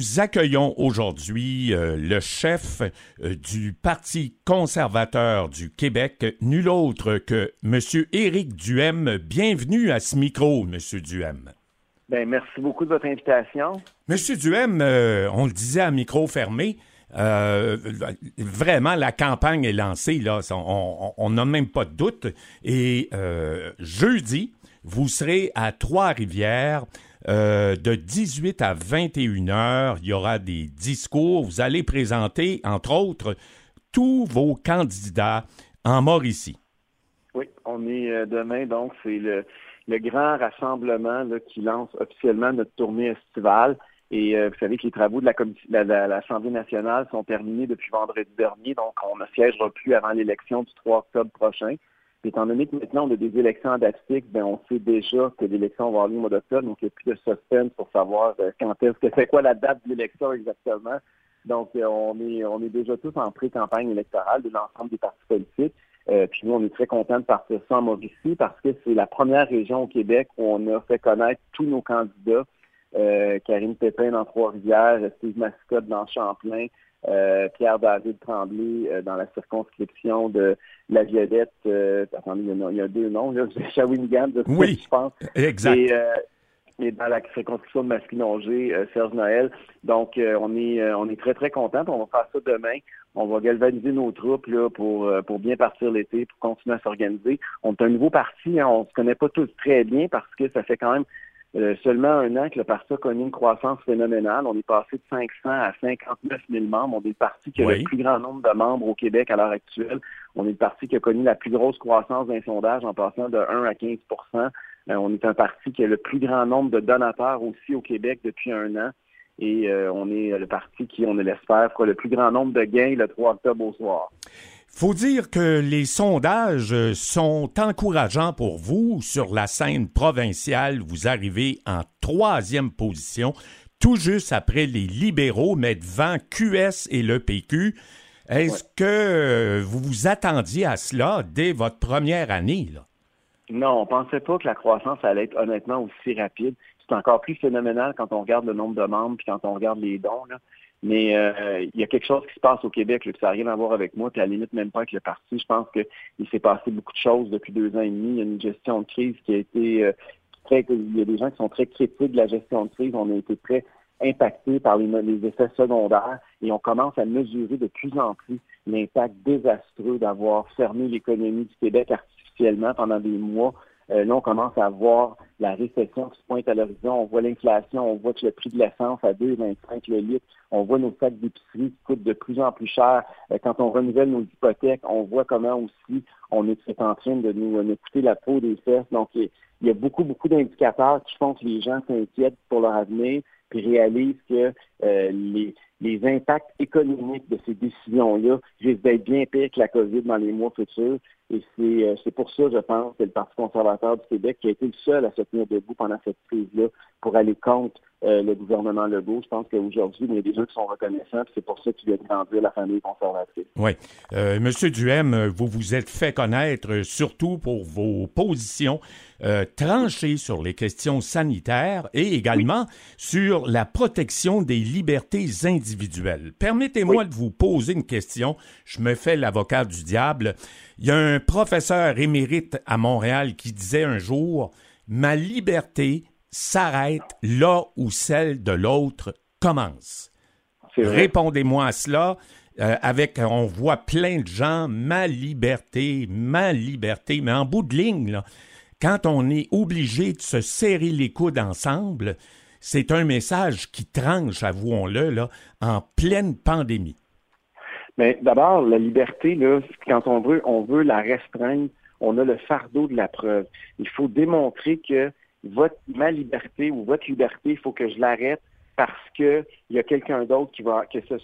nous accueillons aujourd'hui euh, le chef euh, du Parti conservateur du Québec, nul autre que M. Éric Duhem. Bienvenue à ce micro, M. Duhem. Bien, merci beaucoup de votre invitation. M. Duhem, euh, on le disait à micro fermé, vraiment, la campagne est lancée, là, on n'a même pas de doute. Et jeudi, vous serez à Trois-Rivières euh, de 18 à 21 heures, il y aura des discours. Vous allez présenter, entre autres, tous vos candidats en Mauricie. Oui, on est euh, demain, donc c'est le, grand rassemblement qui lance officiellement notre tournée estivale. Et euh, vous savez que les travaux de l'Assemblée nationale sont terminés depuis vendredi dernier, donc on ne siégera plus avant l'élection du 3 octobre prochain étant donné que maintenant on a des élections en date ben, on sait déjà que l'élection va avoir lieu au mois d'octobre, donc il n'y a plus de suspense pour savoir euh, quand est-ce que c'est quoi la date de l'élection exactement. Donc euh, on est on est déjà tous en pré-campagne électorale de l'ensemble des partis politiques. Euh, puis nous, on est très contents de partir ça en Mauricie parce que c'est la première région au Québec où on a fait connaître tous nos candidats. Karine Pépin dans Trois-Rivières, Steve Mascotte dans Champlain, euh, Pierre-David Tremblay euh, dans la circonscription de la Violette. Euh, attendez, il y, a, deux noms, là, Shawinigan, oui, je pense. Exact. Et, dans la circonscription de Masquinongé, Serge Noël. Donc, on est on est très, très contents. On va faire ça demain. On va galvaniser nos troupes là, pour, pour bien partir l'été, pour continuer à s'organiser. On est un nouveau parti, hein. on se connaît pas tous très bien parce que ça fait quand même euh, seulement un an que le parti a connu une croissance phénoménale. On est passé de 500 à 59 000 membres. On est le parti qui a le plus grand nombre de membres au Québec à l'heure actuelle. On est le parti qui a connu la plus grosse croissance d'un sondage en passant de 1 à 15% euh, On est un parti qui a le plus grand nombre de donateurs aussi au Québec depuis un an. Et euh, on est le parti qui, on l'espère, fera le plus grand nombre de gains le 3 octobre au soir. Faut dire que les sondages sont encourageants pour vous sur la scène provinciale. Vous arrivez en troisième position, tout juste après les libéraux, mais devant QS et le PQ. Est-ce que vous vous attendiez à cela dès votre première année? Là? Non, on pensait pas que la croissance allait être honnêtement aussi rapide. C'est encore plus phénoménal quand on regarde le nombre de membres puis quand on regarde les dons. Là. Mais euh, il y a quelque chose qui se passe au Québec, là, ça n'a rien à voir avec moi, puis à la limite même pas avec le parti. Je pense qu'il s'est passé beaucoup de choses depuis deux ans et demi. Il y a une gestion de crise qui a été euh, très. Il y a des gens qui sont très critiques de la gestion de crise. On a été très impactés par les, les effets secondaires et on commence à mesurer de plus en plus l'impact désastreux d'avoir fermé l'économie du Québec artificiellement pendant des mois euh, là, on commence à voir la récession qui se pointe à l'horizon. On voit l'inflation, on voit que le prix de l'essence à 2,25 le litre. On voit nos sacs d'épicerie qui coûtent de plus en plus cher. Euh, quand on renouvelle nos hypothèques, on voit comment aussi on est, en train de nous, nous coûter la peau des fesses. Donc, il y a beaucoup, beaucoup d'indicateurs qui font que les gens s'inquiètent pour leur avenir puis réalisent que euh, les, les impacts économiques de ces décisions-là risquent d'être bien pires que la COVID dans les mois futurs. Et euh, c'est pour ça, je pense, que le Parti conservateur du Québec qui a été le seul à se tenir debout pendant cette crise-là pour aller contre euh, le gouvernement Legault. Je pense qu'aujourd'hui, il y a des gens qui sont reconnaissants, c'est pour ça qu'il a grandir la famille conservatrice. Oui. Euh, Monsieur Duhem, vous vous êtes fait connaître surtout pour vos positions euh, tranchées sur les questions sanitaires et également sur la protection des libertés individuelles. Permettez-moi de vous poser une question. Je me fais l'avocat du diable. Il y a un professeur émérite à Montréal qui disait un jour, Ma liberté s'arrête là où celle de l'autre commence. Répondez-moi à cela. Euh, avec, on voit plein de gens, ma liberté, ma liberté, mais en bout de ligne, là, quand on est obligé de se serrer les coudes ensemble, c'est un message qui tranche, avouons-le, là, en pleine pandémie. Mais d'abord, la liberté, là, quand on veut, on veut la restreindre, on a le fardeau de la preuve. Il faut démontrer que votre, ma liberté ou votre liberté, il faut que je l'arrête parce qu'il y a quelqu'un d'autre qui va que sur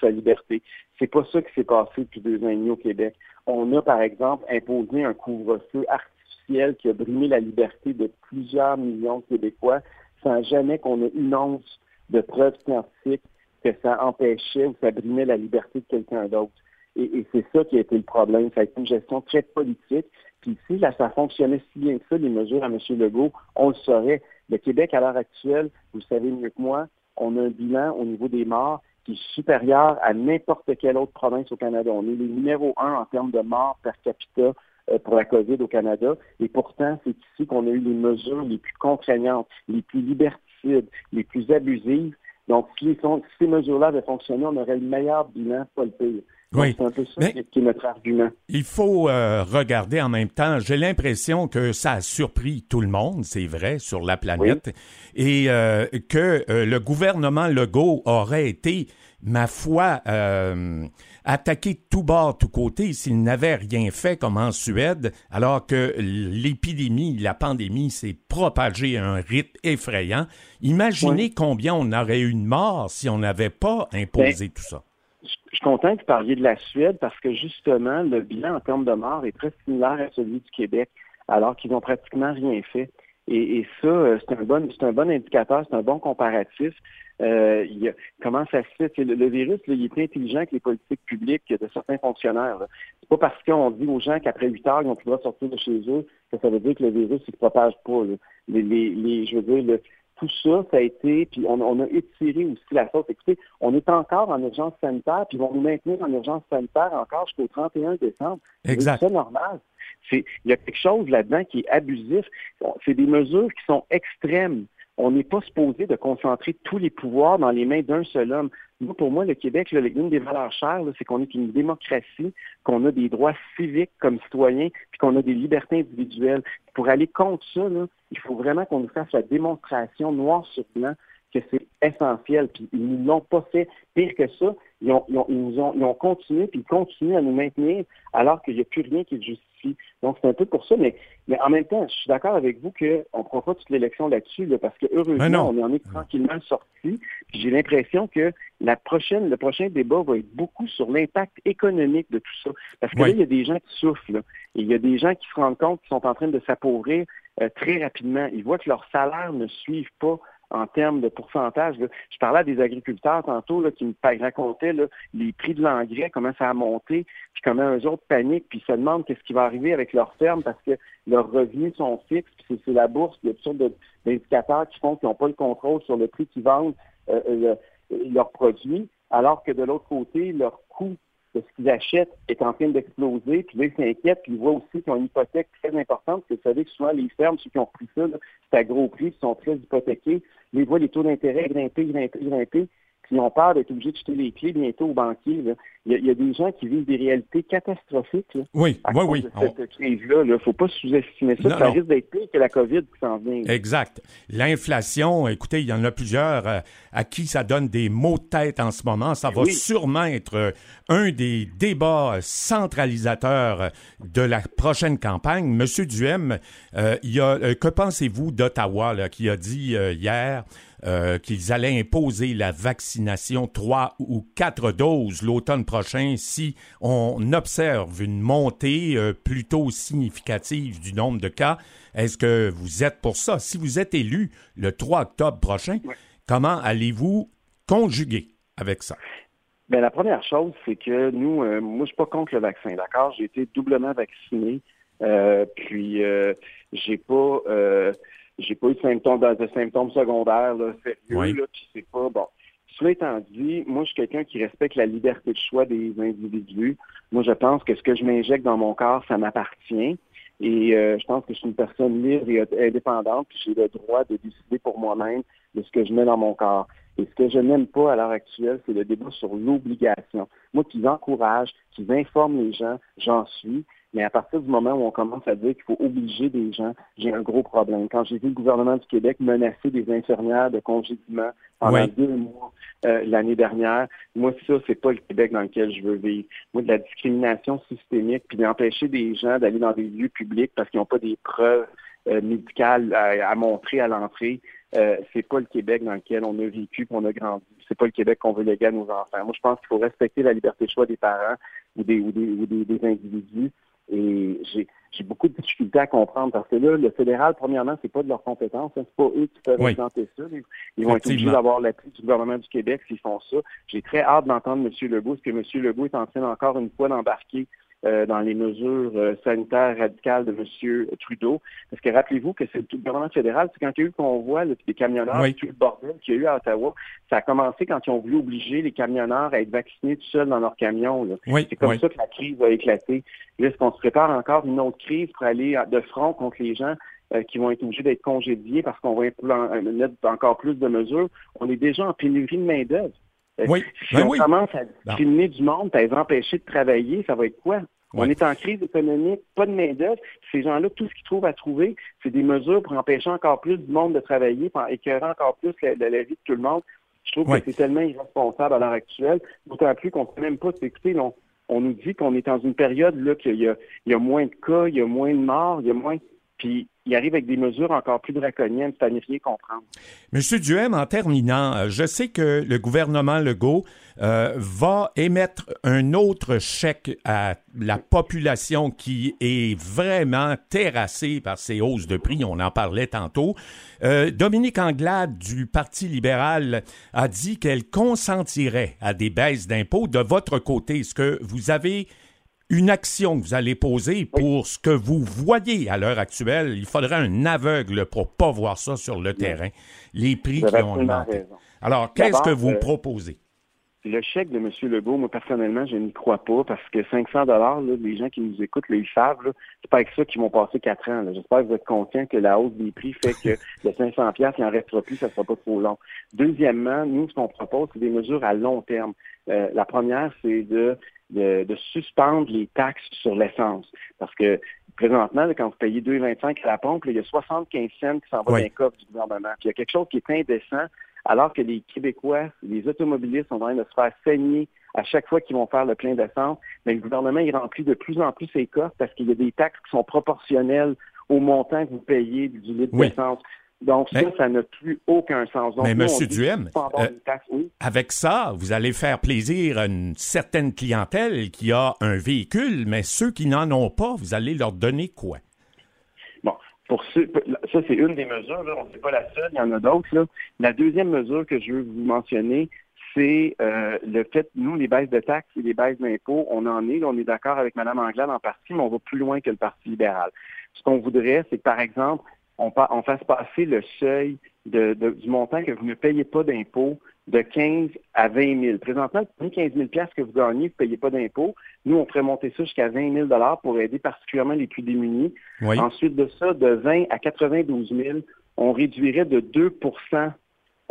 sa liberté. C'est pas ça qui s'est passé depuis deux ans et demi au Québec. On a, par exemple, imposé un couvre-feu artificiel qui a brimé la liberté de plusieurs millions de Québécois sans jamais qu'on ait une once de preuves scientifiques que ça empêchait ou ça brimait la liberté de quelqu'un d'autre. Et, c'est ça qui a été le problème. Ça a été une gestion très politique. Puis si là, ça fonctionnait si bien que ça, les mesures à M. Legault, on le saurait. Le Québec, à l'heure actuelle, vous le savez mieux que moi, on a un bilan au niveau des morts qui est supérieur à n'importe quelle autre province au Canada. On est le numéro un en termes de morts per capita euh, pour la COVID au Canada. Et pourtant, c'est ici qu'on a eu les mesures les plus contraignantes, les plus liberticides, les plus abusives. Donc, si, ces mesures-là avaient fonctionné, on aurait le meilleur bilan, pas le pire. Oui. C'est un peu ça qui est notre argument. Il faut euh, regarder en même temps. J'ai l'impression que ça a surpris tout le monde, c'est vrai, sur la planète, et euh, que le gouvernement Legault aurait été ma foi, euh, attaqué de tout bord, tout côté, s'il n'avait rien fait comme en Suède, alors que l'épidémie, la pandémie s'est propagée à un rythme effrayant. Imaginez combien on aurait eu de morts si on n'avait pas imposé ben, tout ça. Je suis content que vous parliez de la Suède parce que justement, le bilan en termes de morts est très similaire à celui du Québec, alors qu'ils n'ont pratiquement rien fait. Et, ça, euh, c'est un bon, un bon indicateur, c'est un bon comparatif. Euh, il comment ça se fait? Le, virus, il est intelligent que les politiques publiques de certains fonctionnaires. C'est pas parce qu'on dit aux gens qu'après 8 heures, ils n'ont plus le sortir de chez eux que ça veut dire que le virus ne se propage pas. Les, les, je veux dire, tout ça, ça a été, puis on, a étiré aussi la sauce. Écoutez, on est encore en urgence sanitaire, puis ils vont nous maintenir en urgence sanitaire encore jusqu'au 31 décembre. Exact. C'est normal. il y a quelque chose là-dedans qui est abusif. C'est des mesures qui sont extrêmes. On n'est pas supposé de concentrer tous les pouvoirs dans les mains d'un seul homme. pour moi, le Québec, l'une des valeurs chères, c'est qu'on est une démocratie, qu'on a des droits civiques comme citoyens, puis qu'on a des libertés individuelles. Pour aller contre ça, il faut vraiment qu'on nous fasse la démonstration noir sur blanc que c'est essentiel. Puis ils ne l'ont pas fait. Pire que ça, ils ont, ils ont, continué, puis ils continuent à nous maintenir alors qu'il n'y a plus rien qui le justifie. Donc, c'est un peu pour ça, mais, mais en même temps, je suis d'accord avec vous qu'on ne prend pas toute l'élection là-dessus, parce que heureusement, on en est tranquillement sorti. J'ai l'impression que la prochaine, le prochain débat va être beaucoup sur l'impact économique de tout ça. Parce que là, il y a des gens qui souffrent, et il y a des gens qui se rendent compte qu'ils sont en train de s'appauvrir euh, très rapidement. Ils voient que leurs salaires ne suivent pas en termes de pourcentage. Je parlais à des agriculteurs tantôt là, qui me racontaient les prix de l'engrais, comment ça a monté, puis comment eux autres paniquent, puis se demandent qu'est-ce qui va arriver avec leur ferme parce que leurs revenus sont fixes, puis c'est la bourse, il y a toutes sortes d'indicateurs qui font qu'ils n'ont pas le contrôle sur le prix qu'ils vendent euh, euh, leurs produits, alors que de l'autre côté, leur coût de ce qu'ils achètent est en train d'exploser, puis là, ils s'inquiètent, puis ils voient aussi qu'ils ont une hypothèque très importante, parce que vous savez que souvent, les fermes, ceux qui ont pris ça, c'est à gros prix, ils sont très hypothéqués, ils voient les taux d'intérêt grimper, grimper, grimper, ils ont peur d'être obligés de jeter les clés bientôt aux banquiers. Il, y a, des gens qui vivent des réalités catastrophiques. oui, à oui, oui. cette crise-là. Il ne faut pas sous-estimer ça. ça risque d'être pire que la COVID qui s'en vient. Exact. L'inflation, écoutez, il y en a plusieurs euh, à qui ça donne des maux de tête en ce moment. Ça va sûrement être euh, un des débats centralisateurs euh, de la prochaine campagne. Monsieur Duhem, il y a, que pensez-vous d'Ottawa qui a dit hier euh, qu'ils allaient imposer la vaccination trois ou quatre doses l'automne prochain si on observe une montée euh, plutôt significative du nombre de cas. Est-ce que vous êtes pour ça? Si vous êtes élu le 3 octobre prochain, comment allez-vous conjuguer avec ça? Bien, la première chose, c'est que nous, euh, moi, je suis pas contre le vaccin, d'accord? J'ai été doublement vacciné, puis j'ai pas j'ai pas eu de symptômes, de symptômes secondaires là, sérieux, là, puis c'est pas bon. Cela étant dit, moi, je suis quelqu'un qui respecte la liberté de choix des individus. Moi, je pense que ce que je m'injecte dans mon corps, ça m'appartient. Et euh, je pense que je suis une personne libre et indépendante, puis j'ai le droit de décider pour moi-même de ce que je mets dans mon corps. Et ce que je n'aime pas à l'heure actuelle, c'est le débat sur l'obligation. Moi, qui encourage, qui informe les gens, j'en suis. Mais à partir du moment où on commence à dire qu'il faut obliger des gens, j'ai un gros problème. Quand j'ai vu le gouvernement du Québec menacer des infirmières de congédiement pendant deux mois euh, l'année dernière, moi, ça, c'est pas le Québec dans lequel je veux vivre. Moi, de la discrimination systémique, puis d'empêcher des gens d'aller dans des lieux publics parce qu'ils n'ont pas des preuves euh, médicales à, montrer à l'entrée, euh, c'est pas le Québec dans lequel on a vécu, qu'on a grandi. C'est pas le Québec qu'on veut léguer à nos enfants. Moi, je pense qu'il faut respecter la liberté de choix des parents ou des, ou des, des individus. Et j'ai beaucoup de difficultés à comprendre parce que là, le fédéral, premièrement, c'est pas de leur compétence. Hein, c'est pas eux qui peuvent présenter ça. Ils, vont être obligés d'avoir l'appui du gouvernement du Québec s'ils font ça. J'ai très hâte d'entendre M. Legault, parce que M. Legault est en train encore une fois d'embarquer euh, dans les mesures euh, sanitaires radicales de M. Trudeau. Parce que rappelez-vous que c'est le gouvernement fédéral, c'est quand il y a eu qu'on voit les camionneurs, tout le bordel qu'il y a eu à Ottawa, ça a commencé quand ils ont voulu obliger les camionneurs à être vaccinés tout seuls dans leur camion. c'est comme ça que la crise a éclaté. Là, est-ce qu'on se prépare encore une autre crise pour aller de front contre les gens euh, qui vont être obligés d'être congédiés parce qu'on va mettre encore plus de mesures? On est déjà en pénurie de main-d'œuvre. Oui. Si on commence à discriminer du monde, à les empêcher de travailler, ça va être quoi? On est en crise économique, pas de main-d'œuvre. Ces gens-là, tout ce qu'ils trouvent à trouver, c'est des mesures pour empêcher encore plus du monde de travailler, pour écœurer encore plus la, la, vie de tout le monde. Je trouve que c'est tellement irresponsable à l'heure actuelle, d'autant plus qu'on ne sait même pas s'écouter. On, on nous dit qu'on est dans une période là qu'il y y a moins de cas, il y a moins de morts, il y a moins. Puis il arrive avec des mesures encore plus draconiennes, c'est à n'y rien comprendre. Monsieur Duhem, en terminant, euh, je sais que le gouvernement Legault euh, va émettre un autre chèque à la population qui est vraiment terrassée par ces hausses de prix, on en parlait tantôt. Euh, Dominique Anglade du Parti libéral a dit qu'elle consentirait à des baisses d'impôts. De votre côté, est-ce que vous avez une action que vous allez poser pour ce que vous voyez à l'heure actuelle. Il faudrait un aveugle pour pas voir ça sur le terrain. Les prix qui ont augmenté. Alors, qu'est-ce que vous euh, proposez? Le chèque de M. Legault, moi personnellement, je n'y crois pas parce que 500 dollars, les gens qui nous écoutent, ils savent, c'est pas avec ça qu'ils vont passer quatre ans. J'espère que vous êtes conscient que la hausse des prix fait que le 500 pièces, il en restera plus, ça sera pas trop long. Deuxièmement, nous, ce qu'on propose, c'est des mesures à long terme. Euh, la première, c'est de de, suspendre les taxes sur l'essence. Parce que présentement, quand vous payez 2,25 à la pompe, il y a 75 cents qui s'en vont dans les coffre du gouvernement. Puis il y a quelque chose qui est indécent, alors que les Québécois, les automobilistes sont en train de se faire saigner à chaque fois qu'ils vont faire le plein d'essence. Mais le gouvernement, il remplit de plus en plus ses coffres parce qu'il y a des taxes qui sont proportionnelles au montant que vous payez du litre d'essence. Donc, ça, ça n'a plus aucun sens. mais, M. Duhem, euh, avec ça, vous allez faire plaisir à une certaine clientèle qui a un véhicule, mais ceux qui n'en ont pas, vous allez leur donner quoi? Bon, pour ceux, ça, c'est une des mesures. Là. On n'est pas la seule, il y en a d'autres. La deuxième mesure que je veux vous mentionner, c'est euh, le fait, nous, les baisses de taxes et les baisses d'impôts, on en est, on est d'accord avec Mme Anglade en partie, mais on va plus loin que le Parti libéral. Ce qu'on voudrait, c'est que, par exemple, on, fasse passer le seuil de, du montant que vous ne payez pas d'impôt de 15 à 20 000. Présentement, les 15 000 que vous gagnez, vous ne payez pas d'impôt. Nous, on ferait monter ça jusqu'à 20 000 pour aider particulièrement les plus démunis. Ensuite de ça, de 20 à 92 000, on réduirait de 2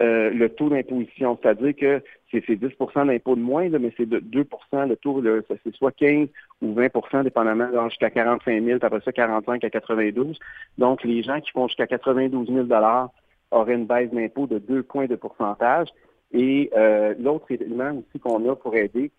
euh, le taux d'imposition. C'est-à-dire que c'est 10% d'impôt de moins, mais c'est de 2% le taux, c'est soit 15 ou 20% dépendamment, jusqu'à 45 000, puis après ça, 45 à 92. Donc, les gens qui font jusqu'à 92 000 auraient une baisse d'impôt de 2 points de pourcentage. Et euh, l'autre élément aussi qu'on a pour aider,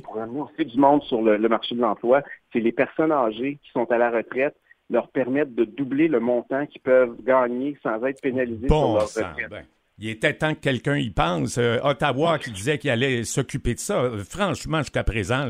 pour amener aussi du monde sur le, marché de l'emploi, c'est les personnes âgées qui sont à la retraite leur permettre de doubler le montant qu'ils peuvent gagner sans être pénalisés sur leur retraite. Ben. Il était temps que quelqu'un y pense. Euh, Ottawa qui disait qu'il allait s'occuper de ça. Euh, franchement, jusqu'à présent,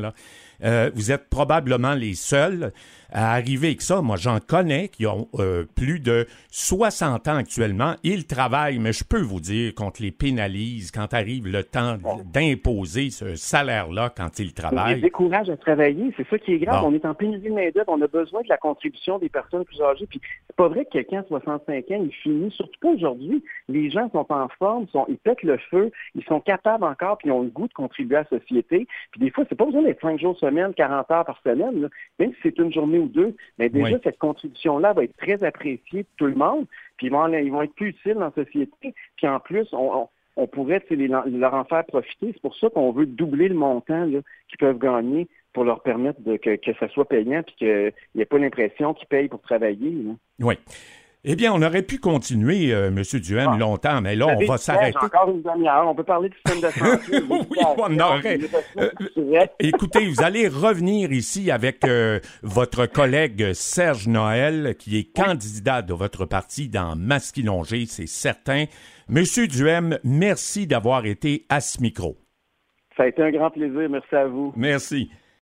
euh, vous êtes probablement les seuls à arriver avec ça. Moi, j'en connais qui ont euh, plus de 60 ans actuellement. Ils travaillent, mais je peux vous dire qu'on les pénalise quand arrive le temps d'imposer ce salaire-là quand ils travaillent. Ils découragent à travailler. C'est ça qui est grave. On est en pénurie de main-d'œuvre. On a besoin de la contribution des personnes plus âgées. Puis c'est pas vrai que quelqu'un de 65 ans, il finit, surtout pas aujourd'hui. Les gens sont en forme, sont, ils pètent le feu, ils sont capables encore, puis ils ont le goût de contribuer à la société. Puis des fois, c'est pas besoin d'être cinq jours semaine, 40 heures par semaine, même si c'est une journée ou deux, mais déjà, cette contribution-là va être très appréciée de tout le monde, puis ils vont, ils vont être plus utiles dans la société, puis en plus, on, pourrait leur en faire profiter. C'est pour ça qu'on veut doubler le montant qu'ils peuvent gagner pour leur permettre de, que, que ça soit payant puis qu'il n'y ait pas l'impression qu'ils payent pour travailler. Oui. Eh bien, on aurait pu continuer, M. Euh, Monsieur Duhem, ah. longtemps, mais là, on va s'arrêter. Encore une demi-heure. On peut parler du système de santé. oui, on aurait. Euh, écoutez, vous allez revenir ici avec euh, votre collègue Serge Noël, qui est candidat de votre parti dans Masquinongé, c'est certain. Monsieur Duhem, merci d'avoir été à ce micro. Ça a été un grand plaisir. Merci à vous. Merci.